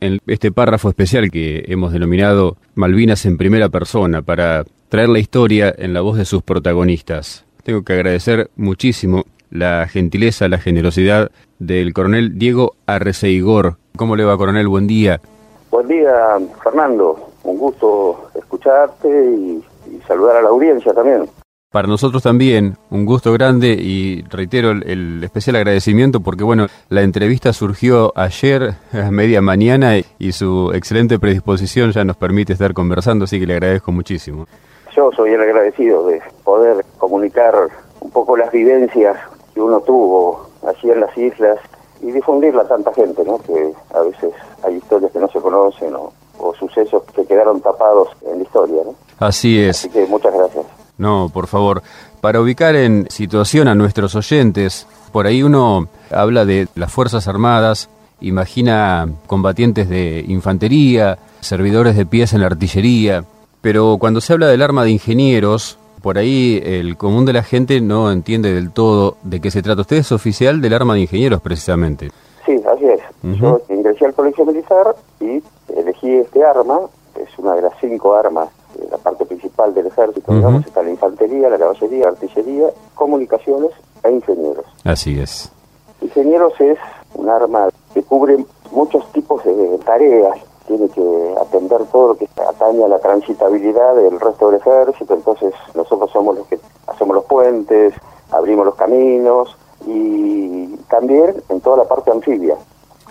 en este párrafo especial que hemos denominado Malvinas en primera persona para traer la historia en la voz de sus protagonistas. Tengo que agradecer muchísimo la gentileza, la generosidad del coronel Diego Arreceigor. ¿Cómo le va, coronel? Buen día. Buen día, Fernando. Un gusto escucharte y, y saludar a la audiencia también. Para nosotros también, un gusto grande y reitero el, especial agradecimiento porque, bueno, la entrevista surgió ayer a media mañana y su excelente predisposición ya nos permite estar conversando, así que le agradezco muchísimo. Yo soy el agradecido de poder comunicar un poco las vivencias que uno tuvo allí en las islas y difundirla a tanta gente, ¿no? Que a veces hay historias que no se conocen o, o sucesos que quedaron tapados en la historia, ¿no? Así es. Así que muchas gracias. No, por favor. Para ubicar en situación a nuestros oyentes, por ahí uno habla de las Fuerzas Armadas, imagina combatientes de infantería, servidores de pies en la artillería, pero cuando se habla del arma de ingenieros, por ahí el común de la gente no entiende del todo de qué se trata. Usted es oficial del arma de ingenieros, precisamente. Sí, así es. Uh -huh. Yo ingresé al colegio militar y elegí este arma, es una de las cinco armas principal del ejército, uh -huh. digamos, está la infantería, la caballería, artillería, comunicaciones e ingenieros. Así es. Ingenieros es un arma que cubre muchos tipos de tareas, tiene que atender todo lo que atañe a la transitabilidad del resto del ejército, entonces nosotros somos los que hacemos los puentes, abrimos los caminos y también en toda la parte anfibia.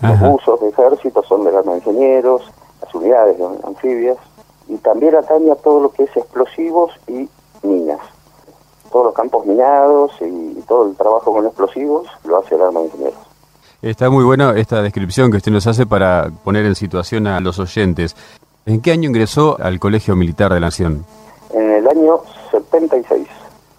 Ajá. Los usos de ejército son del arma de ingenieros, las unidades anfibias, y también atañe a todo lo que es explosivos y minas. Todos los campos minados y todo el trabajo con explosivos lo hace el arma de ingenieros. Está muy buena esta descripción que usted nos hace para poner en situación a los oyentes. ¿En qué año ingresó al Colegio Militar de la Nación? En el año 76.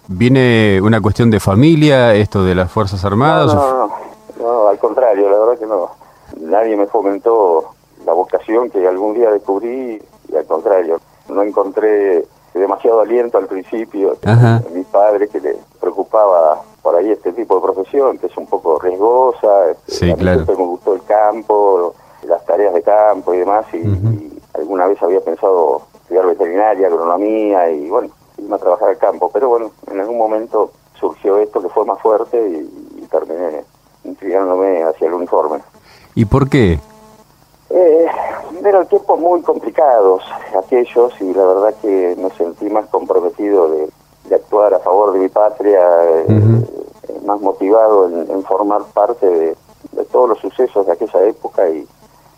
¿Viene una cuestión de familia, esto de las Fuerzas Armadas? No, no, no, no al contrario, la verdad que no. Nadie me fomentó la vocación que algún día descubrí y al contrario, no encontré demasiado aliento al principio. Ajá. Mi padre que le preocupaba por ahí este tipo de profesión, que es un poco riesgosa. Este, Sí, a mí claro. siempre me gustó el campo, las tareas de campo y demás, y alguna vez había pensado estudiar veterinaria, agronomía y bueno, irme a trabajar al campo. Pero bueno, en algún momento surgió esto que fue más fuerte y, y terminé inclinándome hacia el uniforme. ¿Y por qué? Eh, eran tiempos muy complicados aquellos y la verdad que me sentí más comprometido de, de actuar a favor de mi patria, eh, eh, más motivado en, en formar parte de, de todos los sucesos de aquella época y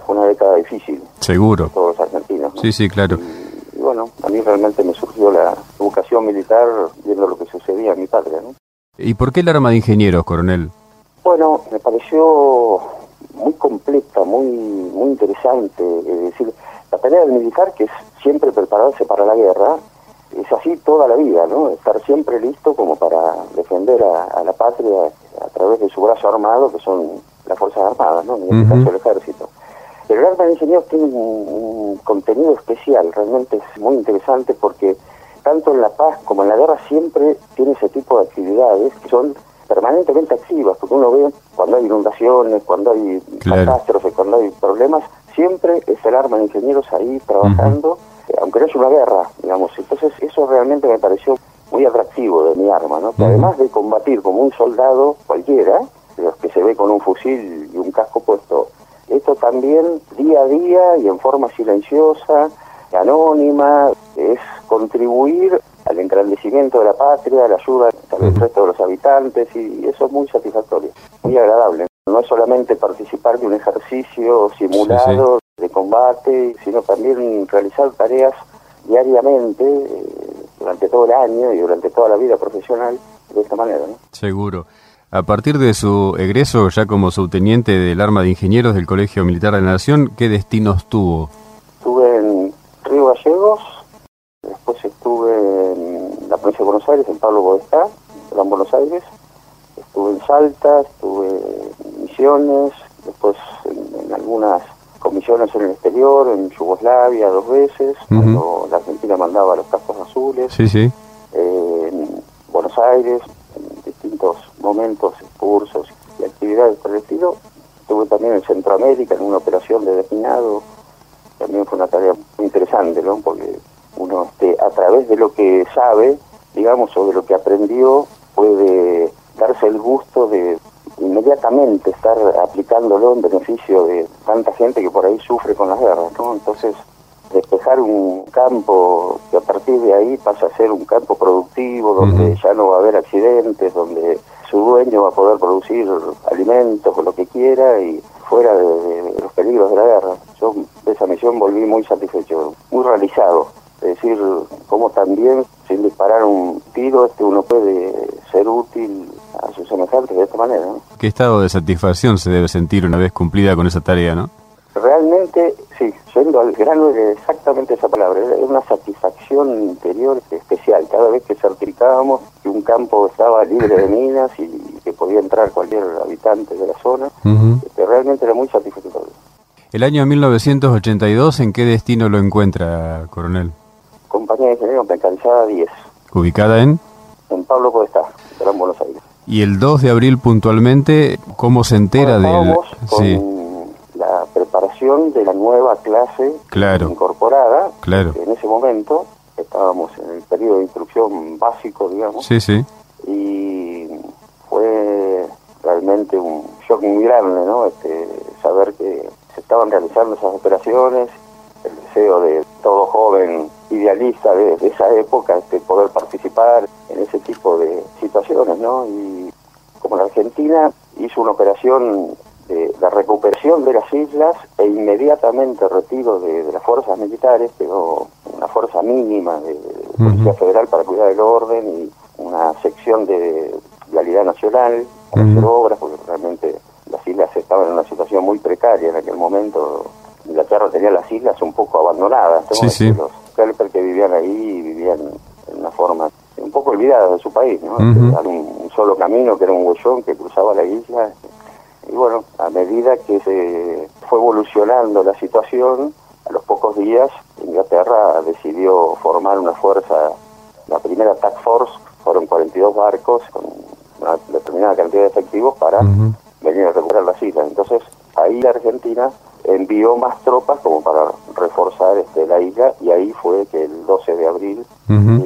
fue una década difícil Seguro. para todos los argentinos. ¿no? Sí, sí, claro. Y, y bueno, a mí realmente me surgió la vocación militar viendo lo que sucedía en mi patria. ¿no? ¿Y por qué el arma de ingenieros, coronel? Bueno, me pareció muy completa, muy muy interesante. Es decir, la tarea del militar, que es siempre prepararse para la guerra, es así toda la vida, ¿no? Estar siempre listo como para defender a, a la patria a través de su brazo armado, que son las Fuerzas Armadas, ¿no? En este caso el ejército. Pero el arma de ingenieros tiene un, un contenido especial, realmente es muy interesante porque tanto en la paz como en la guerra siempre tiene ese tipo de actividades que son permanentemente activas, porque uno ve cuando hay inundaciones, cuando hay Claro. catástrofes, cuando hay problemas, siempre es el arma de ingenieros ahí trabajando, eh, aunque no es una guerra, digamos. Entonces eso realmente me pareció muy atractivo de mi arma, ¿no? Que además de combatir como un soldado cualquiera, de los que se ve con un fusil y un casco puesto, esto también día a día y en forma silenciosa, anónima, es contribuir al engrandecimiento de la patria, la ayuda al resto de los habitantes y eso es muy satisfactorio, muy agradable. No es solamente participar de un ejercicio simulado de combate, sino también realizar tareas diariamente eh, durante todo el año y durante toda la vida profesional de esta manera. ¿no? Seguro. A partir de su egreso ya como subteniente del arma de ingenieros del Colegio Militar de la Nación, ¿qué destinos tuvo? Estuve en Río Gallegos, después estuve en la provincia de Buenos Aires, en Pablo Podestá, Gran Buenos Aires, estuve en Salta, estuve en Misiones, después en, en algunas comisiones en el exterior, en Yugoslavia dos veces, cuando la Argentina mandaba los cascos azules, Sí, sí. eh, en Buenos Aires, en distintos momentos, cursos y actividades por el estilo, estuve también en Centroamérica en una operación de desminado, también fue una tarea muy interesante, ¿no? Porque uno este, a través de lo que sabe, digamos, o de lo que aprendió, puede darse el gusto de inmediatamente estar aplicándolo en beneficio de tanta gente que por ahí sufre con las guerras, ¿no? Entonces, despejar un campo que a partir de ahí pasa a ser un campo productivo, donde ya no va a haber accidentes, donde su dueño va a poder producir alimentos o lo que quiera y fuera de, los peligros de la guerra. Yo de esa misión volví muy satisfecho, muy realizado. Es decir, como también disparar un tiro este uno puede ser útil a sus semejantes de esta manera. ¿Qué estado de satisfacción se debe sentir una vez cumplida con esa tarea, no? Realmente, sí, yendo al grano exactamente esa palabra, es una satisfacción interior especial. Cada vez que certificábamos que un campo estaba libre de minas y que podía entrar cualquier habitante de la zona, este, realmente era muy satisfactorio. ¿El año 1982 en qué destino lo encuentra, coronel? Compañía de Ingenieros Mecanizada 10. ¿Ubicada en? En Pablo Podestá, Gran Buenos Aires. ¿Y el 2 de abril puntualmente, cómo se entera de Sí la preparación de la nueva clase incorporada. Claro. En ese momento estábamos en el periodo de instrucción básico, digamos. Sí, sí. Y fue realmente un shock muy grande, ¿no? Este, saber que se estaban realizando esas operaciones, el deseo de todo joven idealista de, esa época, este, poder participar en ese tipo de situaciones, ¿no? Y como la Argentina hizo una operación la recuperación de las islas e inmediatamente retiro de, las fuerzas militares, quedó una fuerza mínima de, Policía Federal para cuidar del orden y una sección de vialidad nacional para hacer obras, porque realmente las islas estaban en una situación muy precaria en aquel momento. Inglaterra tenía las islas un poco abandonadas. Los Kelper que vivían ahí vivían en una forma un poco olvidada de su país, ¿no? un, solo camino que era un huellón que cruzaba la isla y bueno, a medida que se fue evolucionando la situación, a los pocos días Inglaterra decidió formar una fuerza, la primera Task Force, fueron 42 barcos con una determinada cantidad de efectivos para venir a recuperar las islas. Entonces ahí la Argentina envió más tropas como para reforzar este, la isla y ahí fue que el 12 de abril,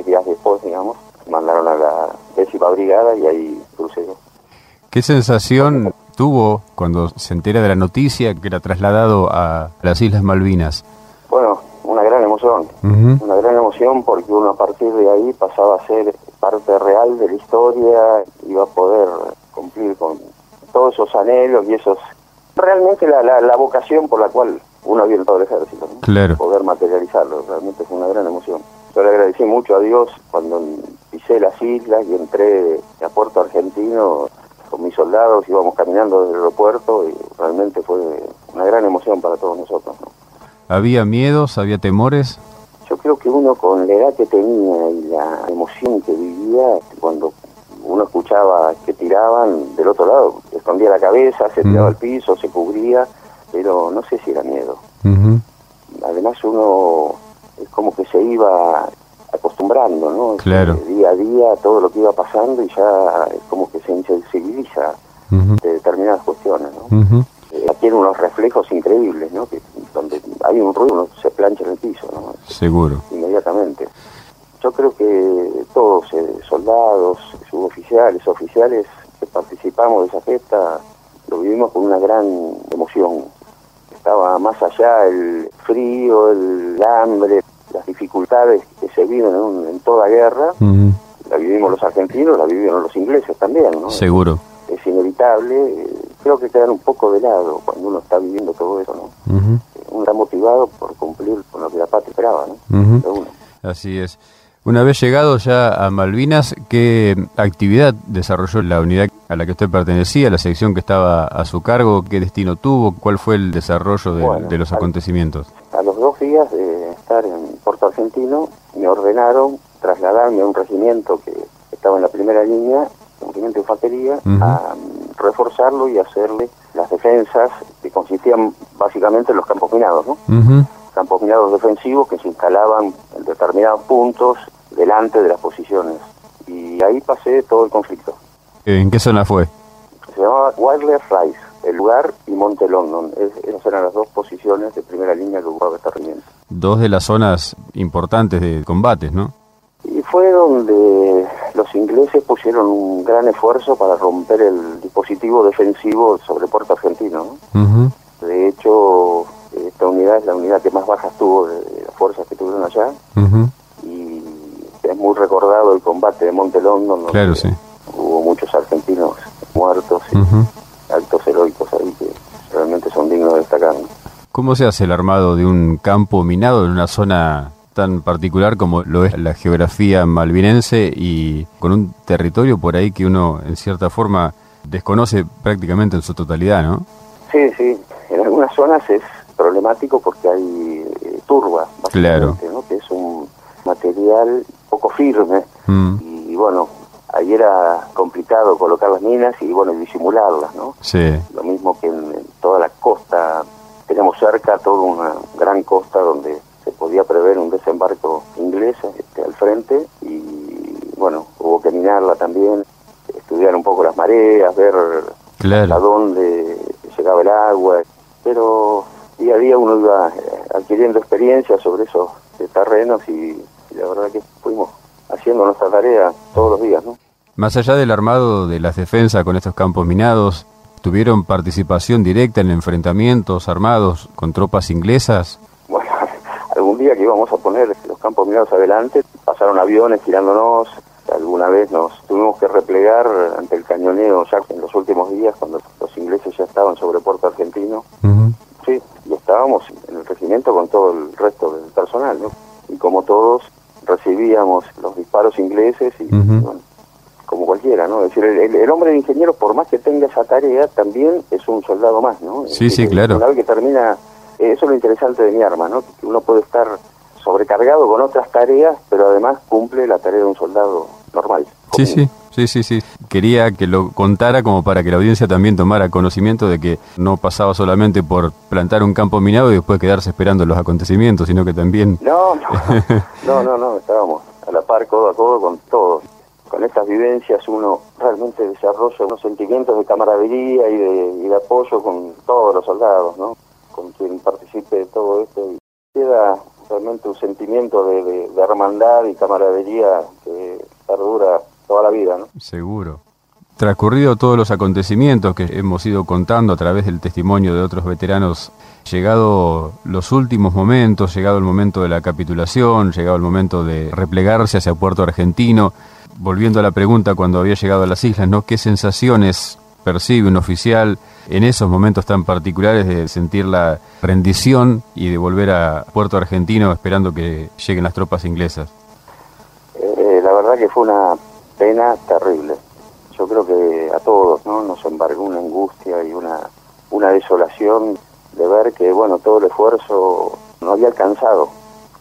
días después, digamos, mandaron a la décima brigada y ahí crucé. ¿Qué sensación tuvo cuando se entera de la noticia que era trasladado a las Islas Malvinas? Bueno, una gran emoción, una gran emoción porque uno a partir de ahí pasaba a ser parte real de la historia, iba a poder cumplir con todos esos anhelos y esos... Realmente la, la, vocación por la cual uno había todo el ejército, claro. poder materializarlo, realmente fue una gran emoción. Yo le agradecí mucho a Dios cuando pisé las islas y entré a Puerto Argentino con mis soldados, íbamos caminando desde el aeropuerto y realmente fue una gran emoción para todos nosotros. ¿Había miedos, había temores? Yo creo que uno con la edad que tenía y la emoción que vivía, cuando uno escuchaba que tiraban del otro lado, escondía la cabeza, se tiraba al piso, se cubría, pero no sé si era miedo. Además uno es como que se iba acostumbrando, ¿no? Este, claro. día a día todo lo que iba pasando y ya es como que se insensibiliza de determinadas cuestiones, ¿no? Eh, tiene unos reflejos increíbles, ¿no? Que donde hay un ruido uno se plancha en el piso, ¿no? Seguro. Inmediatamente. Yo creo que todos, eh, soldados, suboficiales, oficiales que participamos de esa fiesta, lo vivimos con una gran emoción. Estaba más allá el frío, el hambre, las dificultades que se viven en, toda guerra, la vivimos los argentinos, la vivieron los ingleses también, ¿no? Seguro. Es inevitable, creo que quedan un poco de lado cuando uno está viviendo todo eso, ¿no? Uno está motivado por cumplir con lo que la patria esperaba, ¿no? Así es. Una vez llegado ya a Malvinas, ¿qué actividad desarrolló la unidad a la que usted pertenecía, la sección que estaba a su cargo? ¿Qué destino tuvo? ¿Cuál fue el desarrollo de, los acontecimientos? A los dos días de estar en Puerto Argentino, me ordenaron trasladarme a un regimiento que estaba en la primera línea, un regimiento de infantería, a reforzarlo y hacerle las defensas que consistían básicamente en los campos minados, ¿no? Campos minados defensivos que se instalaban en determinados puntos delante de las posiciones. Y ahí pasé todo el conflicto. ¿En qué zona fue? Se llamaba Wildlife Rise, el lugar y Monte London. esas eran las dos posiciones de primera línea que ocupaba este regimiento. Dos de las zonas importantes de combates, ¿no? Y fue donde los ingleses pusieron un gran esfuerzo para romper el dispositivo defensivo sobre Puerto Argentino. De hecho, esta unidad es la unidad que más bajas tuvo de, las fuerzas que tuvieron allá. Y es muy recordado el combate de Monte London. Claro, sí. Hubo muchos argentinos muertos y actos heroicos ahí que realmente son dignos de destacar. ¿Cómo se hace el armado de un campo minado en una zona tan particular como lo es la geografía malvinense y con un territorio por ahí que uno en cierta forma desconoce prácticamente en su totalidad, ¿no? Sí, sí. En algunas zonas es problemático porque hay eh, turba, básicamente, ¿no? que es un material poco firme mm. y, bueno, ahí era complicado colocar las minas y bueno, disimularlas, ¿no? Sí. Lo mismo que en, toda la costa, tenemos cerca toda una gran costa donde se podía prever un desembarco inglés este, al frente y bueno, hubo que minarla también, estudiar un poco las mareas, ver a dónde llegaba el agua, pero día a día uno iba eh, adquiriendo experiencia sobre esos terrenos y, la verdad que fuimos haciendo nuestra tarea todos los días. ¿no? Más allá del armado de las defensas con estos campos minados, ¿tuvieron participación directa en enfrentamientos armados con tropas inglesas? Bueno, algún día que íbamos a poner los campos minados adelante, pasaron aviones tirándonos, alguna vez nos tuvimos que replegar ante el cañoneo ya en los últimos días cuando los ingleses ya estaban sobre Puerto Argentino. Sí, y estábamos en el regimiento con todo el resto del personal, ¿no? Y como todos recibíamos los disparos ingleses y, bueno, como cualquiera, ¿no? Es decir, el, hombre de ingeniero, por más que tenga esa tarea, también es un soldado más, ¿no? Sí, sí, claro. Una vez que termina, eh, eso es lo interesante de mi arma, ¿no? Que uno puede estar sobrecargado con otras tareas, pero además cumple la tarea de un soldado normal. Sí, sí, sí, sí, sí. Quería que lo contara como para que la audiencia también tomara conocimiento de que no pasaba solamente por plantar un campo minado y después quedarse esperando los acontecimientos, sino que también... No, no, no, no, estábamos a la par, codo a codo con todos. Con estas vivencias uno realmente desarrolla unos sentimientos de camaradería y de, y de apoyo con todos los soldados, ¿no? Con quien participe de todo esto y queda realmente un sentimiento de, de, de hermandad y camaradería que perdura toda la vida, ¿no? Seguro. Transcurrido todos los acontecimientos que hemos ido contando a través del testimonio de otros veteranos, llegado los últimos momentos, llegado el momento de la capitulación, llegado el momento de replegarse hacia Puerto Argentino, volviendo a la pregunta cuando había llegado a las islas, ¿no? ¿Qué sensaciones percibe un oficial en esos momentos tan particulares de sentir la rendición y de volver a Puerto Argentino esperando que lleguen las tropas inglesas? Eh, la verdad que fue una pena terrible. Yo creo que a todos ¿no? nos embargó una angustia y una, una desolación de ver que bueno todo el esfuerzo no había alcanzado,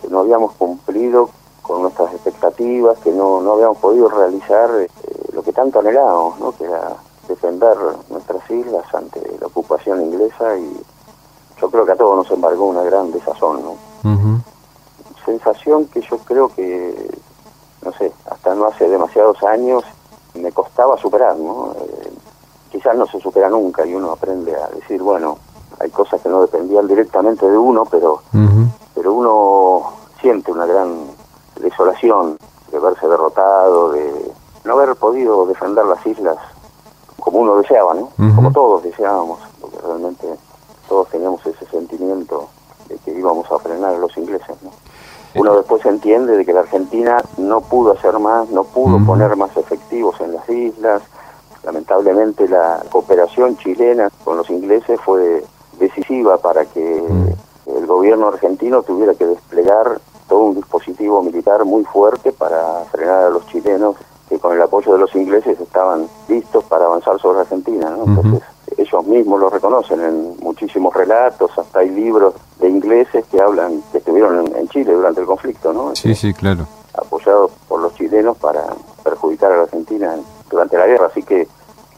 que no habíamos cumplido con nuestras expectativas, que no, no habíamos podido realizar eh, lo que tanto anhelábamos, ¿no? que era defender nuestras islas ante la ocupación inglesa y yo creo que a todos nos embargó una gran desazón. ¿no? Sensación que yo creo que no sé, hasta no hace demasiados años me costaba superar, ¿no? Eh, quizás no se supera nunca y uno aprende a decir, bueno, hay cosas que no dependían directamente de uno, pero, pero uno siente una gran desolación de verse derrotado, de no haber podido defender las islas como uno deseaba, ¿no? Como todos deseábamos, porque realmente todos teníamos ese sentimiento de que íbamos a frenar a los ingleses, ¿no? Uno después entiende de que la Argentina no pudo hacer más, no pudo poner más efectivos en las islas. Lamentablemente la cooperación chilena con los ingleses fue decisiva para que el gobierno argentino tuviera que desplegar todo un dispositivo militar muy fuerte para frenar a los chilenos que con el apoyo de los ingleses estaban listos para avanzar sobre Argentina. ¿no? Entonces ellos mismos lo reconocen en muchísimos relatos, hasta hay libros de ingleses que hablan, que estuvieron en, Chile durante el conflicto, ¿no? Sí, sí, claro. Apoyados por los chilenos para perjudicar a la Argentina durante la guerra, así que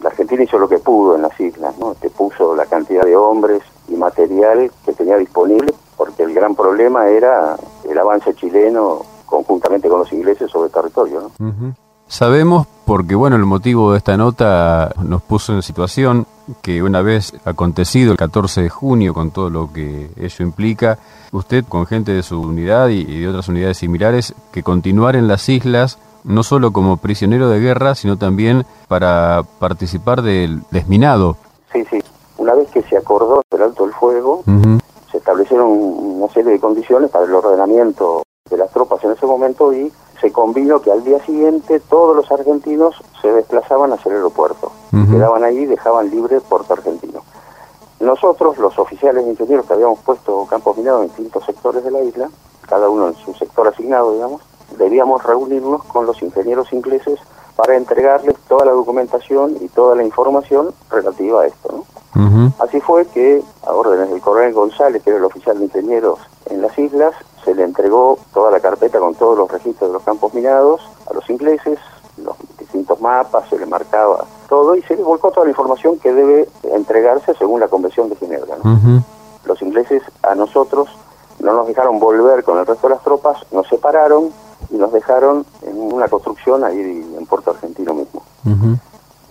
la Argentina hizo lo que pudo en las islas, ¿no? Que puso la cantidad de hombres y material que tenía disponible, porque el gran problema era el avance chileno conjuntamente con los ingleses sobre el territorio, ¿no? Sabemos porque bueno, el motivo de esta nota nos puso en situación que una vez acontecido el 14 de junio, con todo lo que ello implica, usted con gente de su unidad y de otras unidades similares, que continuar en las islas, no solo como prisionero de guerra, sino también para participar del desminado. Sí, sí. Una vez que se acordó el alto el fuego, se establecieron una serie de condiciones para el ordenamiento de las tropas en ese momento y se convino que al día siguiente todos los argentinos se desplazaban hacia el aeropuerto. Quedaban ahí y dejaban libre Puerto Argentino. Nosotros, los oficiales e ingenieros que habíamos puesto campos minados en distintos sectores de la isla, cada uno en su sector asignado, digamos, debíamos reunirnos con los ingenieros ingleses para entregarles toda la documentación y toda la información relativa a esto. Así fue que, a órdenes del coronel González, que era el oficial de ingenieros en las islas, se le entregó toda la carpeta con todos los registros de los campos minados a los ingleses, los distintos mapas, se le marcaba todo y se le volcó toda la información que debe entregarse según la Convención de Ginebra. Los ingleses a nosotros no nos dejaron volver con el resto de las tropas, nos separaron y nos dejaron en una construcción ahí en Puerto Argentino mismo.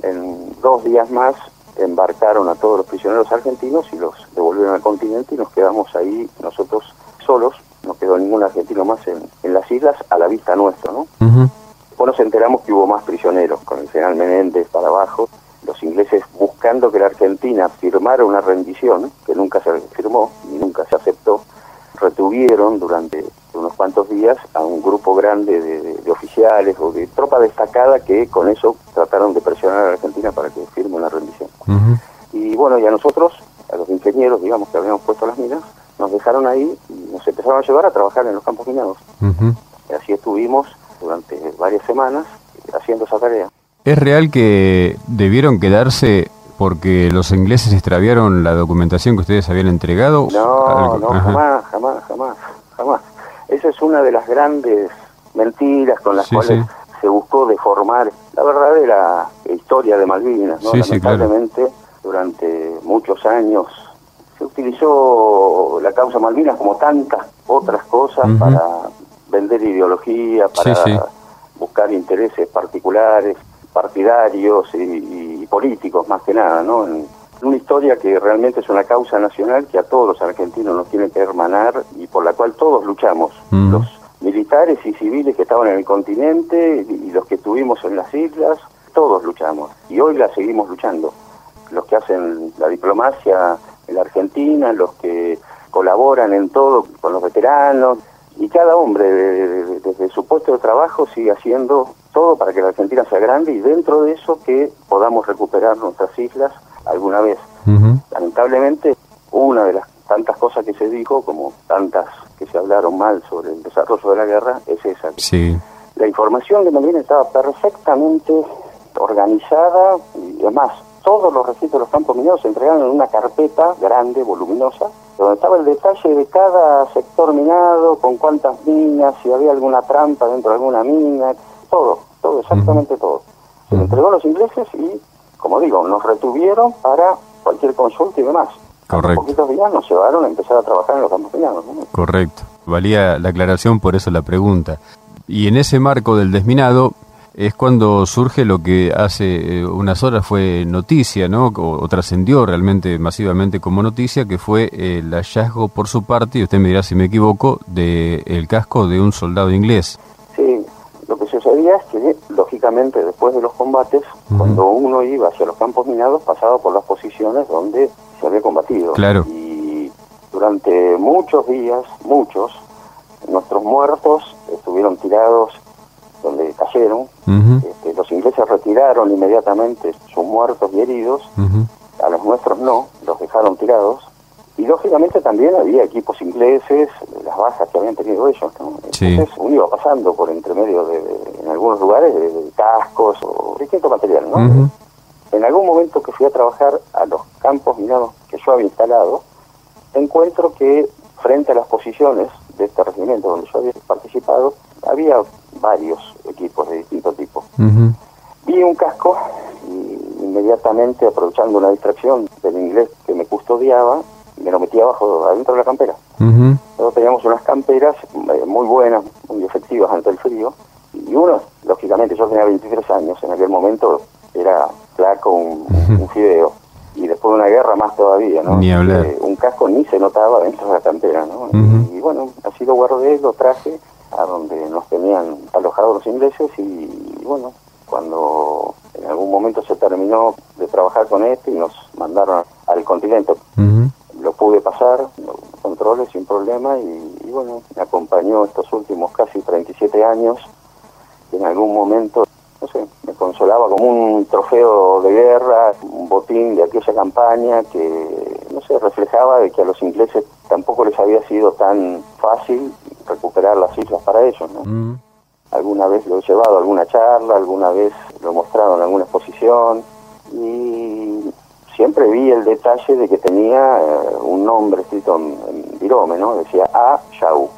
En dos días más embarcaron a todos los prisioneros argentinos y los devolvieron al continente y nos quedamos ahí nosotros solos no quedó ningún argentino más en, las islas a la vista nuestra, ¿no? Después nos enteramos que hubo más prisioneros, con el general Menéndez para abajo, los ingleses buscando que la Argentina firmara una rendición, que nunca se firmó ni nunca se aceptó, retuvieron durante unos cuantos días a un grupo grande de, oficiales o de tropa destacada que con eso trataron de presionar a la Argentina para que firme una rendición. Y bueno, y a nosotros, a los ingenieros, digamos, que habíamos puesto las minas, nos dejaron ahí y empezaron a llevar a trabajar en los campos minados. y así estuvimos durante varias semanas haciendo esa tarea. ¿Es real que debieron quedarse porque los ingleses extraviaron la documentación que ustedes habían entregado? No, no, jamás, jamás, jamás, jamás. Esa es una de las grandes mentiras con las cuales se buscó deformar la verdadera historia de Malvinas. ¿no? Lamentablemente, durante muchos años se utilizó la causa Malvinas como tantas otras cosas para vender ideología, para buscar intereses particulares, partidarios y, políticos más que nada, ¿no? En una historia que realmente es una causa nacional que a todos los argentinos nos tiene que hermanar y por la cual todos luchamos. Los militares y civiles que estaban en el continente y los que estuvimos en las islas, todos luchamos y hoy la seguimos luchando. Los que hacen la diplomacia en la Argentina, los que colaboran en todo con los veteranos, y cada hombre desde su puesto de trabajo sigue haciendo todo para que la Argentina sea grande y dentro de eso que podamos recuperar nuestras islas alguna vez. Lamentablemente, una de las tantas cosas que se dijo, como tantas que se hablaron mal sobre el desarrollo de la guerra, es esa. Sí. La información de Malvinas estaba perfectamente organizada y además todos los registros de los campos minados se entregaron en una carpeta grande, voluminosa, donde estaba el detalle de cada sector minado, con cuántas minas, si había alguna trampa dentro de alguna mina, todo, todo, exactamente todo. Se entregó a los ingleses y, como digo, nos retuvieron para cualquier consulta y demás. Correcto. poquitos días nos llevaron a empezar a trabajar en los campos minados. Correcto. Valía la aclaración, por eso la pregunta. Y en ese marco del desminado, es cuando surge lo que hace eh, unas horas fue noticia, ¿no? O, trascendió realmente masivamente como noticia, que fue el hallazgo por su parte, y usted me dirá si me equivoco, del el casco de un soldado inglés. Sí, lo que sucedía es que, lógicamente, después de los combates, cuando uno iba hacia los campos minados, pasaba por las posiciones donde se había combatido. Claro. Y durante muchos días, muchos, nuestros muertos estuvieron tirados donde cayeron. Este, los ingleses retiraron inmediatamente sus muertos y heridos, a los nuestros no, los dejaron tirados. Y lógicamente también había equipos ingleses, las bajas que habían tenido ellos. Entonces uno iba pasando por entre medio de, en algunos lugares, de, cascos o distinto material. ¿no? En algún momento que fui a trabajar a los campos minados que yo había instalado, encuentro que frente a las posiciones de este regimiento donde yo había participado, había varios equipos de distinto tipo. Vi un casco y inmediatamente, aprovechando una distracción del inglés que me custodiaba, me lo metí abajo, adentro de la campera. Nosotros teníamos unas camperas eh, muy buenas, muy efectivas ante el frío, y uno, lógicamente, yo tenía 23 tres años. En aquel momento era flaco, un, un fideo. Y después de una guerra más todavía, ¿no? Ni hablar. Eh, un casco ni se notaba dentro de la cantera, ¿no? Y, y bueno, así lo guardé, lo traje a donde nos tenían alojados los ingleses y, bueno, cuando en algún momento se terminó de trabajar con este y nos mandaron al continente, lo pude pasar, los controles sin problema y, y bueno, me acompañó estos últimos casi 37 años y en algún momento, no sé, me consolaba como un trofeo de guerra, un botín de aquella campaña que, no sé, reflejaba de que a los ingleses tampoco les había sido tan fácil recuperar las islas para ellos, ¿no? Mm. Alguna vez lo he llevado a alguna charla, alguna vez lo he mostrado en alguna exposición y siempre vi el detalle de que tenía eh, un nombre escrito en, en virome, ¿no? Decía A. Shau.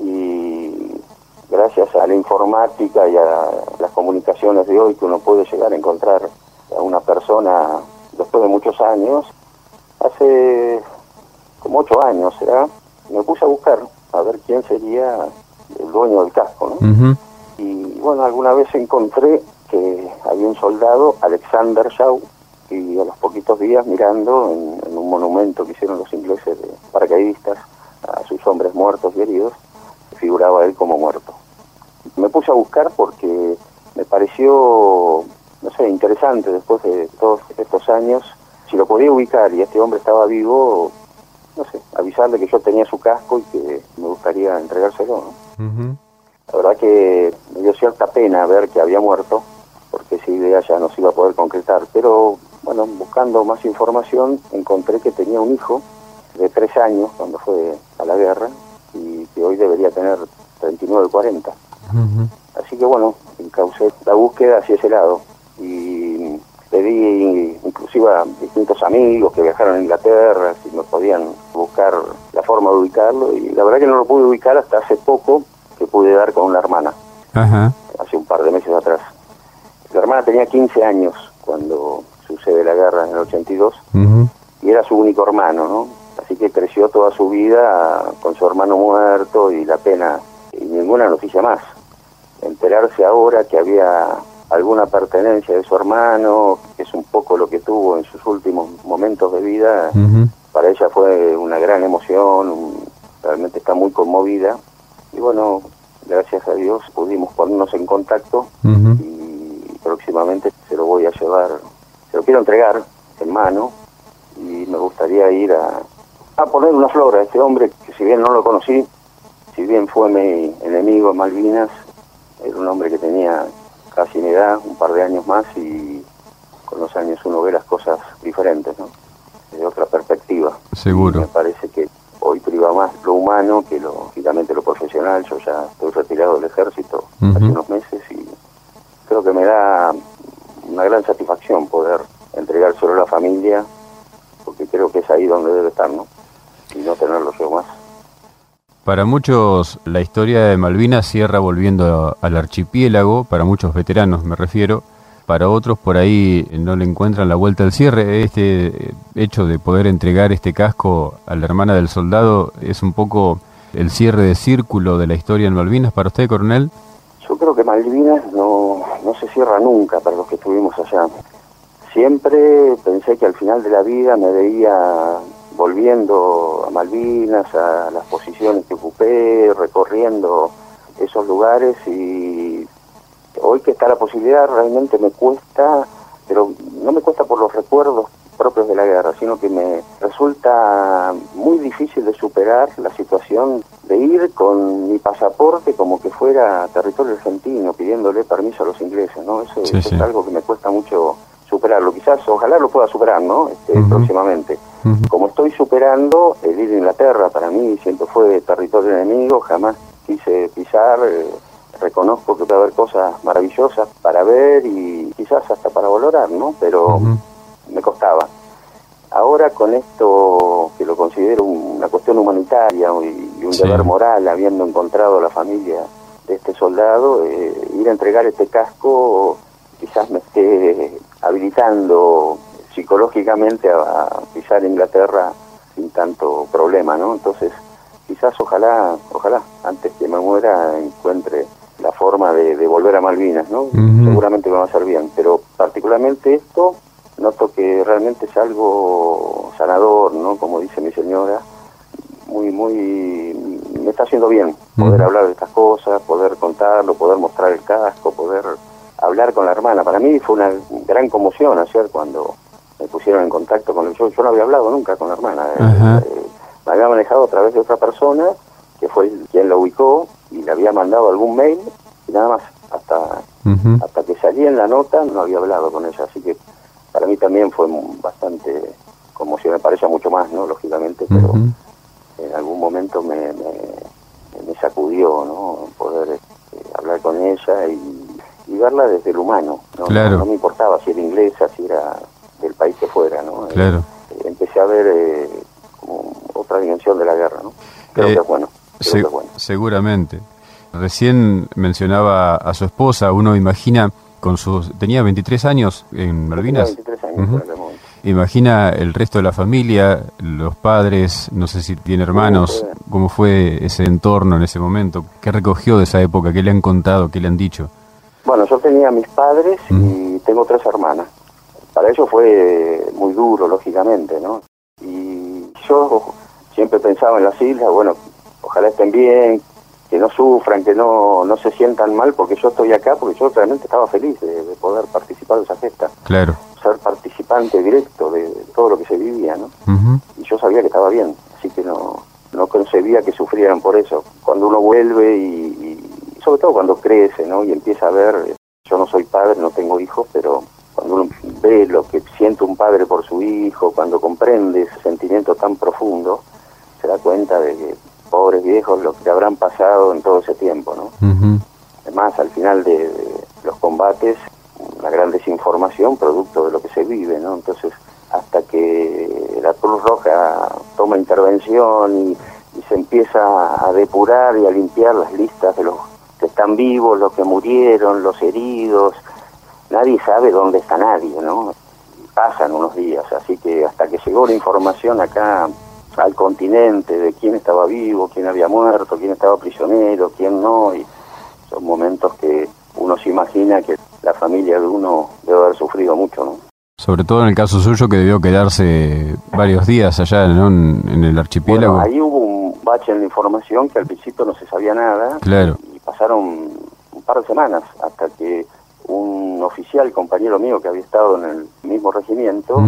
Y gracias a la informática y a las comunicaciones de hoy que uno puede llegar a encontrar a una persona después de muchos años, hace como ocho años, ¿será? Me puse a buscar a ver quién sería el dueño del casco, ¿no? Y bueno, alguna vez encontré que había un soldado, Alexander Shaw, y a los poquitos días mirando en, en un monumento que hicieron los ingleses de paracaidistas a sus hombres muertos y heridos, figuraba él como muerto. Me puse a buscar porque me pareció, no sé, interesante después de todos estos años, si lo podía ubicar y este hombre estaba vivo, no sé, avisarle que yo tenía su casco y que me gustaría entregárselo, ¿no? La verdad que me dio cierta pena ver que había muerto, porque esa idea ya no se iba a poder concretar. Pero bueno, buscando más información, encontré que tenía un hijo de tres años cuando fue a la guerra y que hoy debería tener 39, 40. Ujú. Así que bueno, encaucé la búsqueda hacia ese lado y pedí inclusive a distintos amigos que viajaron a Inglaterra si me podían buscar la forma de ubicarlo y la verdad que no lo pude ubicar hasta hace poco que pude dar con una hermana, Ajá. hace un par de meses atrás. La hermana tenía 15 años cuando sucede la guerra en el 82 Ujú. y era su único hermano, ¿no? Así que creció toda su vida con su hermano muerto y la pena y ninguna noticia más. Enterarse ahora que había alguna pertenencia de su hermano, que es un poco lo que tuvo en sus últimos momentos de vida, para ella fue una gran emoción, un- realmente está muy conmovida. Y bueno, gracias a Dios pudimos ponernos en contacto y próximamente se lo voy a llevar, se lo quiero entregar en mano y me gustaría ir a, a poner una flor a este hombre que si bien no lo conocí, si bien fue mi enemigo en Malvinas, era un hombre que tenía casi mi edad, un par de años más y con los años uno ve las cosas diferentes, ¿no? Desde otra perspectiva. Seguro. Me parece que hoy priva más lo humano que lo, lógicamente lo profesional. Yo ya estoy retirado del ejército hace unos meses y creo que me da una gran satisfacción poder entregárselo a la familia, porque creo que es ahí donde debe estar, ¿no? Y no tenerlo yo más. Para muchos la historia de Malvinas cierra volviendo al archipiélago, para muchos veteranos me refiero, para otros por ahí no le encuentran la vuelta al cierre. Este eh, hecho de poder entregar este casco a la hermana del soldado es un poco el cierre de círculo de la historia en Malvinas para usted, coronel. Yo creo que Malvinas no, no se cierra nunca para los que estuvimos allá. Siempre pensé que al final de la vida me veía volviendo a Malvinas, a las posiciones que ocupé, recorriendo esos lugares y hoy que está la posibilidad realmente me cuesta, pero no me cuesta por los recuerdos propios de la guerra, sino que me resulta muy difícil de superar la situación de ir con mi pasaporte como que fuera territorio argentino, pidiéndole permiso a los ingleses, ¿no? Eso, Sí, eso sí. es algo que me cuesta mucho superarlo. Quizás, ojalá lo pueda superar, ¿no? Este. Próximamente. Como estoy superando, el ir a Inglaterra para mí siempre fue territorio enemigo, jamás quise pisar, eh, reconozco que puede haber cosas maravillosas para ver y quizás hasta para valorar, ¿no? Pero me costaba. Ahora con esto, que lo considero una cuestión humanitaria y, y un Sí. deber moral, habiendo encontrado a la familia de este soldado, eh, ir a entregar este casco quizás me esté habilitando psicológicamente a, pisar Inglaterra sin tanto problema, ¿no? Entonces, quizás ojalá, ojalá, antes que me muera encuentre la forma de, de volver a Malvinas, ¿no? Seguramente me va a hacer bien, pero particularmente esto noto que realmente es algo sanador, ¿no? Como dice mi señora, muy, muy, me está haciendo bien poder hablar de estas cosas, poder contarlo, poder mostrar el casco, poder hablar con la hermana. Para mí fue una gran conmoción ayer cuando pusieron en contacto con el yo. Yo no había hablado nunca con la hermana. eh, Ajá. eh, me había manejado a través de otra persona que fue quien la ubicó y le había mandado algún mail y nada más. Hasta, hasta que salí en la nota no había hablado con ella. Así que para mí también fue bastante conmoción. Me parece mucho más, ¿no? Lógicamente, pero en algún momento me, me, me sacudió, ¿no? Poder este, hablar con ella y, y verla desde el humano. ¿no? Claro. No, no me importaba si era inglesa, si era del país que fuera, ¿no? Claro. Eh, empecé a ver eh, como otra dimensión de la guerra, ¿no? Creo Eh, que es bueno. Creo Se- que es bueno. Seguramente. Recién mencionaba a su esposa, uno imagina con sus... Tenía 23 años en Malvinas. Tenía 23 años en aquel momento. Imagina el resto de la familia, los padres, no sé si tiene hermanos, cómo fue ese entorno en ese momento, qué recogió de esa época, qué le han contado, qué le han dicho. Bueno, yo tenía mis padres y tengo tres hermanas. Para ellos fue muy duro, lógicamente, ¿no? Y yo siempre pensaba en las islas, bueno, ojalá estén bien, que no sufran, que no, no se sientan mal, porque yo estoy acá, porque yo realmente estaba feliz de, de poder participar de esa fiesta, Claro. ser participante directo de, de todo lo que se vivía, ¿no? Y yo sabía que estaba bien, así que no, no concebía que sufrieran por eso. Cuando uno vuelve y, y sobre todo cuando crece, ¿no? Y empieza a ver, eh, yo no soy padre, no tengo hijos, pero cuando uno ve lo que siente un padre por su hijo, cuando comprende ese sentimiento tan profundo, se da cuenta de que pobres viejos lo que habrán pasado en todo ese tiempo, ¿no? Además, al final de, de los combates, una gran desinformación producto de lo que se vive, ¿no? Entonces, hasta que la Cruz Roja toma intervención y, y se empieza a depurar y a limpiar las listas de los que están vivos, los que murieron, los heridos, nadie sabe dónde está nadie, ¿no? Pasan unos días, así que hasta que llegó la información acá al continente de quién estaba vivo, quién había muerto, quién estaba prisionero, quién no, y son momentos que uno se imagina que la familia de uno debe haber sufrido mucho, ¿no? Sobre todo en el caso suyo que debió quedarse varios días allá ¿no? en, el archipiélago. Bueno, ahí hubo un bache en la información que al principio no se sabía nada Claro. y pasaron un par de semanas hasta que un oficial, compañero mío que había estado en el mismo regimiento,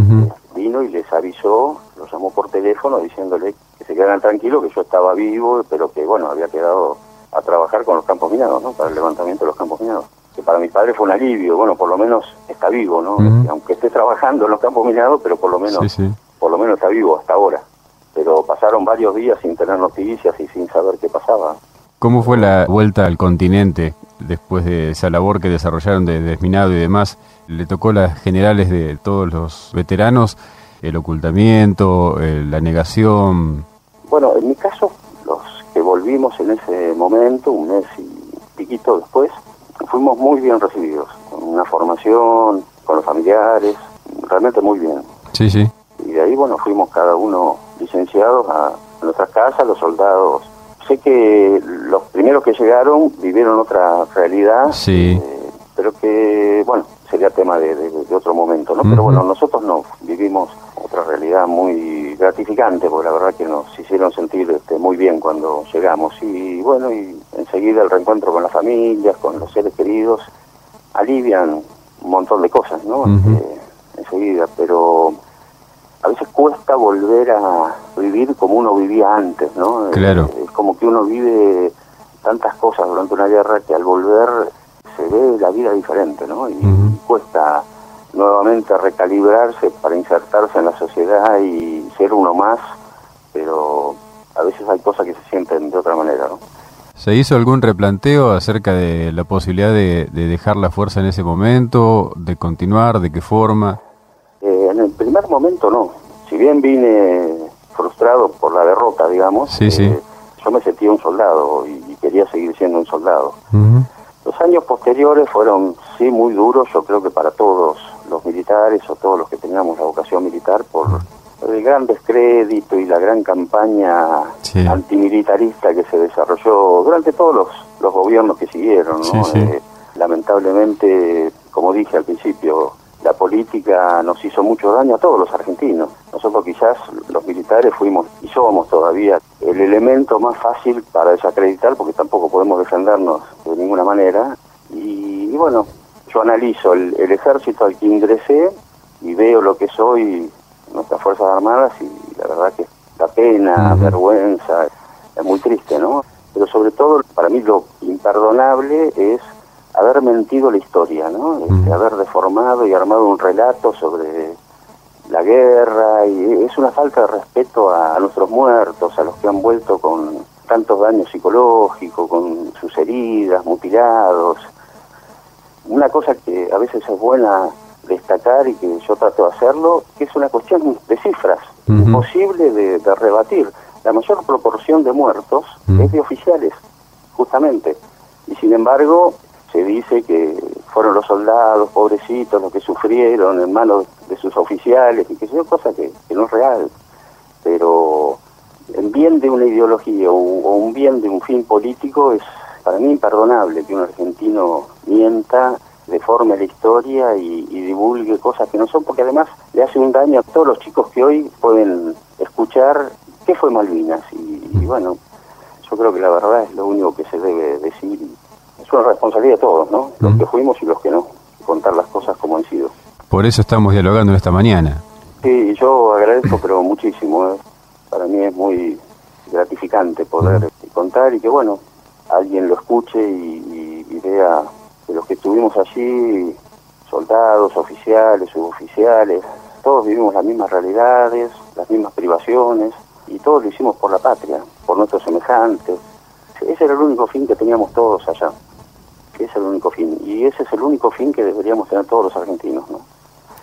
vino y les avisó, los llamó por teléfono diciéndole que se quedaran tranquilos, que yo estaba vivo, pero que bueno, había quedado a trabajar con los campos minados, ¿no? Para el levantamiento de los campos minados. Que para mis padres fue un alivio, bueno, por lo menos está vivo, ¿no? Aunque esté trabajando en los campos minados, pero por lo menos Sí, sí. por lo menos está vivo hasta ahora. Pero pasaron varios días sin tener noticias y sin saber qué pasaba. ¿Cómo fue la vuelta al continente después de esa labor que desarrollaron de desminado y demás? ¿Le tocó las generales de todos los veteranos? ¿El ocultamiento, eh, la negación? Bueno, en mi caso, los que volvimos en ese momento, un mes y piquito después, fuimos muy bien recibidos, con una formación, con los familiares, realmente muy bien. Sí, sí. Y de ahí, bueno, fuimos cada uno licenciados a nuestras casas, los soldados. Sé que los primeros que llegaron vivieron otra realidad, Sí. eh, pero que, bueno, sería tema de, de- de otro momento, ¿no? Pero bueno, nosotros no, vivimos otra realidad muy gratificante, porque la verdad que nos hicieron sentir este, muy bien cuando llegamos. Y bueno, y enseguida el reencuentro con las familias, con los seres queridos, alivian un montón de cosas, ¿no? Este, enseguida, pero a veces cuesta volver a vivir como uno vivía antes, ¿no? Claro. Eh, Es como que uno vive tantas cosas durante una guerra que al volver se ve la vida diferente, ¿no? Y cuesta nuevamente recalibrarse para insertarse en la sociedad y ser uno más, pero a veces hay cosas que se sienten de otra manera, ¿no? ¿Se hizo algún replanteo acerca de la posibilidad de, de dejar la fuerza en ese momento, de continuar, de qué forma? Primer momento no. Si bien vine frustrado por la derrota, digamos, Sí, sí. eh, yo me sentía un soldado y, y quería seguir siendo un soldado. Los años posteriores fueron, sí, muy duros, yo creo que para todos los militares o todos los que teníamos la vocación militar por el gran descrédito y la gran campaña antimilitarista que se desarrolló durante todos los, los gobiernos que siguieron. ¿no? Eh, lamentablemente, como dije al principio, la política nos hizo mucho daño a todos los argentinos. Nosotros quizás los militares fuimos y somos todavía el elemento más fácil para desacreditar porque tampoco podemos defendernos de ninguna manera. Y, bueno, yo analizo el, el ejército al que ingresé y veo lo que soy nuestras Fuerzas Armadas y la verdad que da pena, vergüenza, es muy triste, ¿no? Pero sobre todo, para mí lo imperdonable es haber mentido la historia, ¿no? Este, haber deformado y armado un relato sobre la guerra y es una falta de respeto a, nuestros muertos, a los que han vuelto con tantos daños psicológicos, con sus heridas, mutilados. Una cosa que a veces es buena destacar y que yo trato de hacerlo, que es una cuestión de cifras, imposible de, rebatir. La mayor proporción de muertos es de oficiales, justamente. Y sin embargo, se dice que fueron los soldados, pobrecitos, los que sufrieron en manos de sus oficiales, y que sea cosa que, no es real. Pero en bien de una ideología o, o un bien de un fin político es para mí imperdonable que un argentino mienta deforme la historia y, divulgue cosas que no son, porque además le hace un daño a todos los chicos que hoy pueden escuchar qué fue Malvinas. Y, bueno, yo creo que la verdad es lo único que se debe decir. Es una responsabilidad de todos, ¿no? Los que fuimos y los que no, contar las cosas como han sido. Por eso estamos dialogando esta mañana. Sí, yo agradezco, pero muchísimo. ¿eh? Para mí es muy gratificante poder contar y que, bueno, alguien lo escuche y, y vea de los que estuvimos allí, soldados, oficiales, suboficiales, todos vivimos las mismas realidades, las mismas privaciones, y todos lo hicimos por la patria, por nuestros semejantes. Ese era el único fin que teníamos todos allá. Ese es el único fin. Y ese es el único fin que deberíamos tener todos los argentinos, ¿no?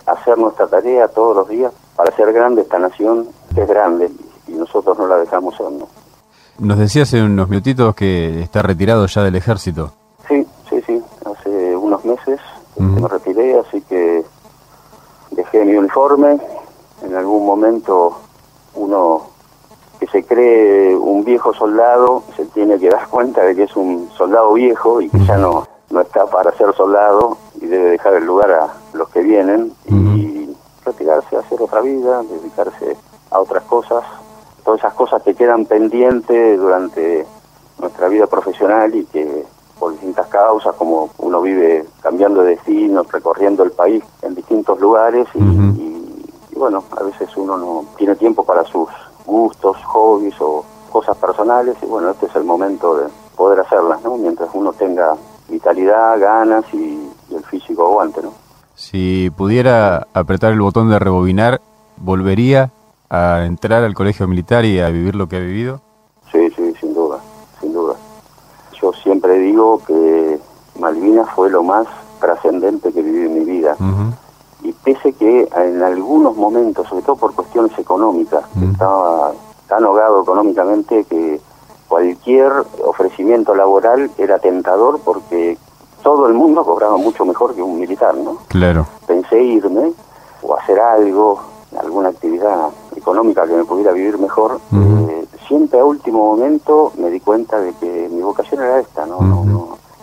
Hacer nuestra tarea todos los días para hacer grande esta nación, que es grande, y nosotros no la dejamos ser, ¿no? Nos decía hace unos minutitos que está retirado ya del ejército. Sí, sí, sí unos meses me retiré, así que dejé mi uniforme. En algún momento uno que se cree un viejo soldado se tiene que dar cuenta de que es un soldado viejo y que ya no, no está para ser soldado y debe dejar el lugar a los que vienen y retirarse a hacer otra vida, dedicarse a otras cosas, todas esas cosas que quedan pendientes durante nuestra vida profesional y que por distintas causas, como uno vive cambiando de destino, recorriendo el país en distintos lugares y, bueno, a veces uno no tiene tiempo para sus gustos, hobbies o cosas personales y bueno, este es el momento de poder hacerlas, ¿no? Mientras uno tenga vitalidad, ganas y, el físico aguante, ¿no? Si pudiera apretar el botón de rebobinar, ¿volvería a entrar al colegio militar y a vivir lo que ha vivido? Sí, sí, sin duda, sin duda yo siempre digo que Malvinas fue lo más trascendente que viví en mi vida. Y pese que en algunos momentos, sobre todo por cuestiones económicas, estaba tan ahogado económicamente que cualquier ofrecimiento laboral era tentador porque todo el mundo cobraba mucho mejor que un militar, ¿no? Claro. Pensé irme o hacer algo, alguna actividad económica que me pudiera vivir mejor, eh, siempre a último momento me di cuenta de que mi vocación era esta, ¿no? no,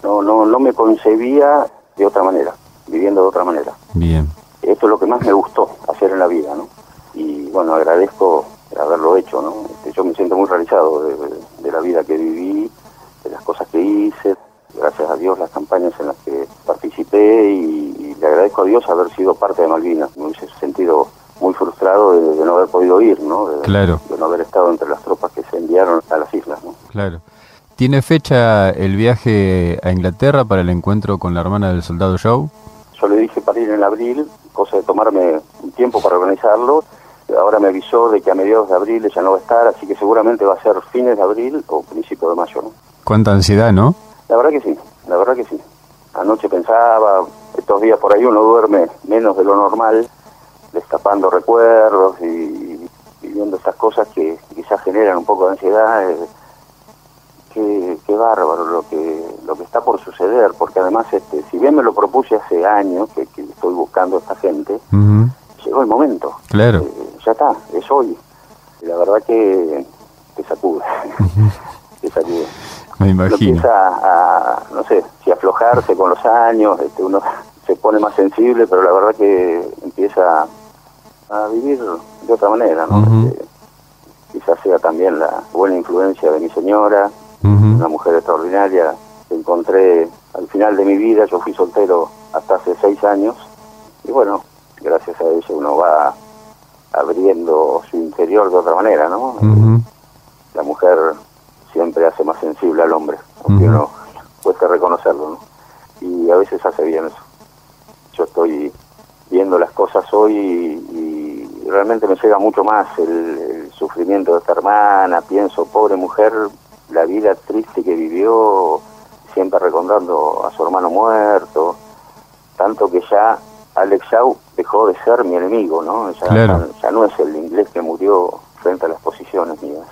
no, no, no, me concebía de otra manera, viviendo de otra manera. Bien. Esto es lo que más me gustó hacer en la vida, ¿no? Y bueno, agradezco haberlo hecho, ¿no? Este, yo me siento muy realizado de, la vida que viví, de las cosas que hice, gracias a Dios las campañas en las que participé y, y le agradezco a Dios haber sido parte de Malvinas. Me hubiese sentido muy frustrado de, no haber podido ir, ¿no? De, claro. de no haber estado entre las tropas que se enviaron a las islas, ¿no? Claro. ¿Tiene fecha el viaje a Inglaterra para el encuentro con la hermana del soldado Joe? Yo le dije para ir en abril, cosa de tomarme un tiempo para organizarlo. Ahora me avisó de que a mediados de abril ella no va a estar, así que seguramente va a ser fines de abril o principio de mayo, ¿no? Cuánta ansiedad, ¿no? La verdad que sí, la verdad que sí. Anoche pensaba, estos días por ahí uno duerme menos de lo normal, destapando recuerdos y, viendo estas cosas que quizás generan un poco de ansiedad. Eh, qué, bárbaro lo que lo que está por suceder, porque además, este, si bien me lo propuse hace años, que, estoy buscando a esta gente, llegó el momento. Claro. Eh, ya está, es hoy. La verdad que te sacude, te sacude. Me imagino. empieza a, no sé, si aflojarse con los años, este, uno se pone más sensible, pero la verdad que empieza a vivir de otra manera, ¿no? Este, quizás sea también la buena influencia de mi señora, una mujer extraordinaria que encontré al final de mi vida, yo fui soltero hasta hace seis años, y bueno, gracias a ella uno va abriendo su interior de otra manera, ¿no? La mujer siempre hace más sensible al hombre, aunque uno cueste reconocerlo, ¿no? Y a veces hace bien eso. Yo estoy viendo las cosas hoy y, realmente me llega mucho más el, sufrimiento de esta hermana, pienso, pobre mujer, la vida triste que vivió, siempre recordando a su hermano muerto, tanto que ya Alex Shaw dejó de ser mi enemigo, ¿no? Ya, ya no es el inglés que murió frente a las posiciones mías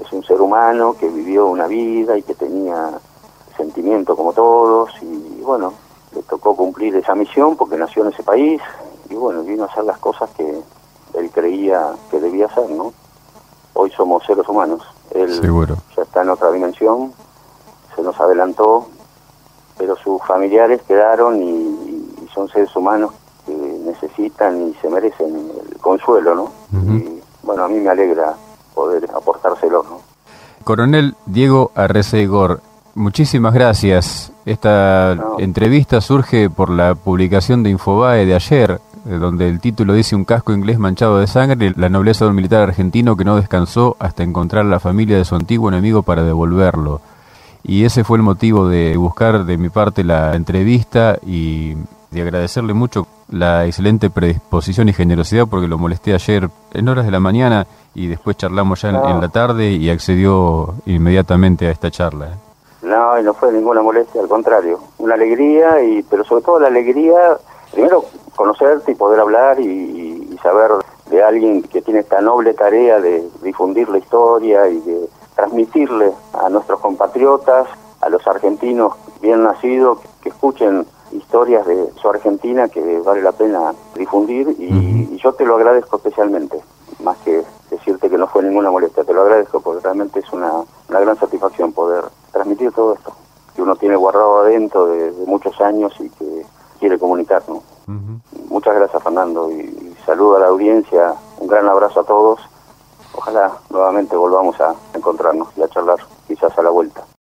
es un ser humano que vivió una vida y que tenía sentimiento como todos y bueno, le tocó cumplir esa misión porque nació en ese país y bueno, vino a hacer las cosas que él creía que debía hacer, ¿no? Hoy somos seres humanos, él ya está en otra dimensión, se nos adelantó, pero sus familiares quedaron y, son seres humanos que necesitan y se merecen el consuelo, ¿no? Y bueno, a mí me alegra poder aportárselo. ¿no? Coronel Diego Arrecegor, muchísimas gracias. Esta entrevista surge por la publicación de Infobae de ayer, donde el título dice un casco inglés manchado de sangre, la nobleza de un militar argentino que no descansó hasta encontrar a la familia de su antiguo enemigo para devolverlo. Y ese fue el motivo de buscar de mi parte la entrevista y de agradecerle mucho la excelente predisposición y generosidad porque lo molesté ayer en horas de la mañana y después charlamos ya en, la tarde y accedió inmediatamente a esta charla. No, y no fue ninguna molestia, al contrario, una alegría, y pero sobre todo la alegría, primero conocerte y poder hablar y, saber de alguien que tiene esta noble tarea de difundir la historia y de transmitirle a nuestros compatriotas, a los argentinos bien nacidos, que escuchen historias de su Argentina que vale la pena difundir y, yo te lo agradezco especialmente, más que decirte que no fue ninguna molestia, te lo agradezco porque realmente es una, gran satisfacción poder transmitir todo esto que uno tiene guardado adentro de, muchos años y que quiere comunicarnos. Muchas gracias Fernando y, y saludo a la audiencia, un gran abrazo a todos. Ojalá nuevamente volvamos a encontrarnos y a charlar quizás a la vuelta.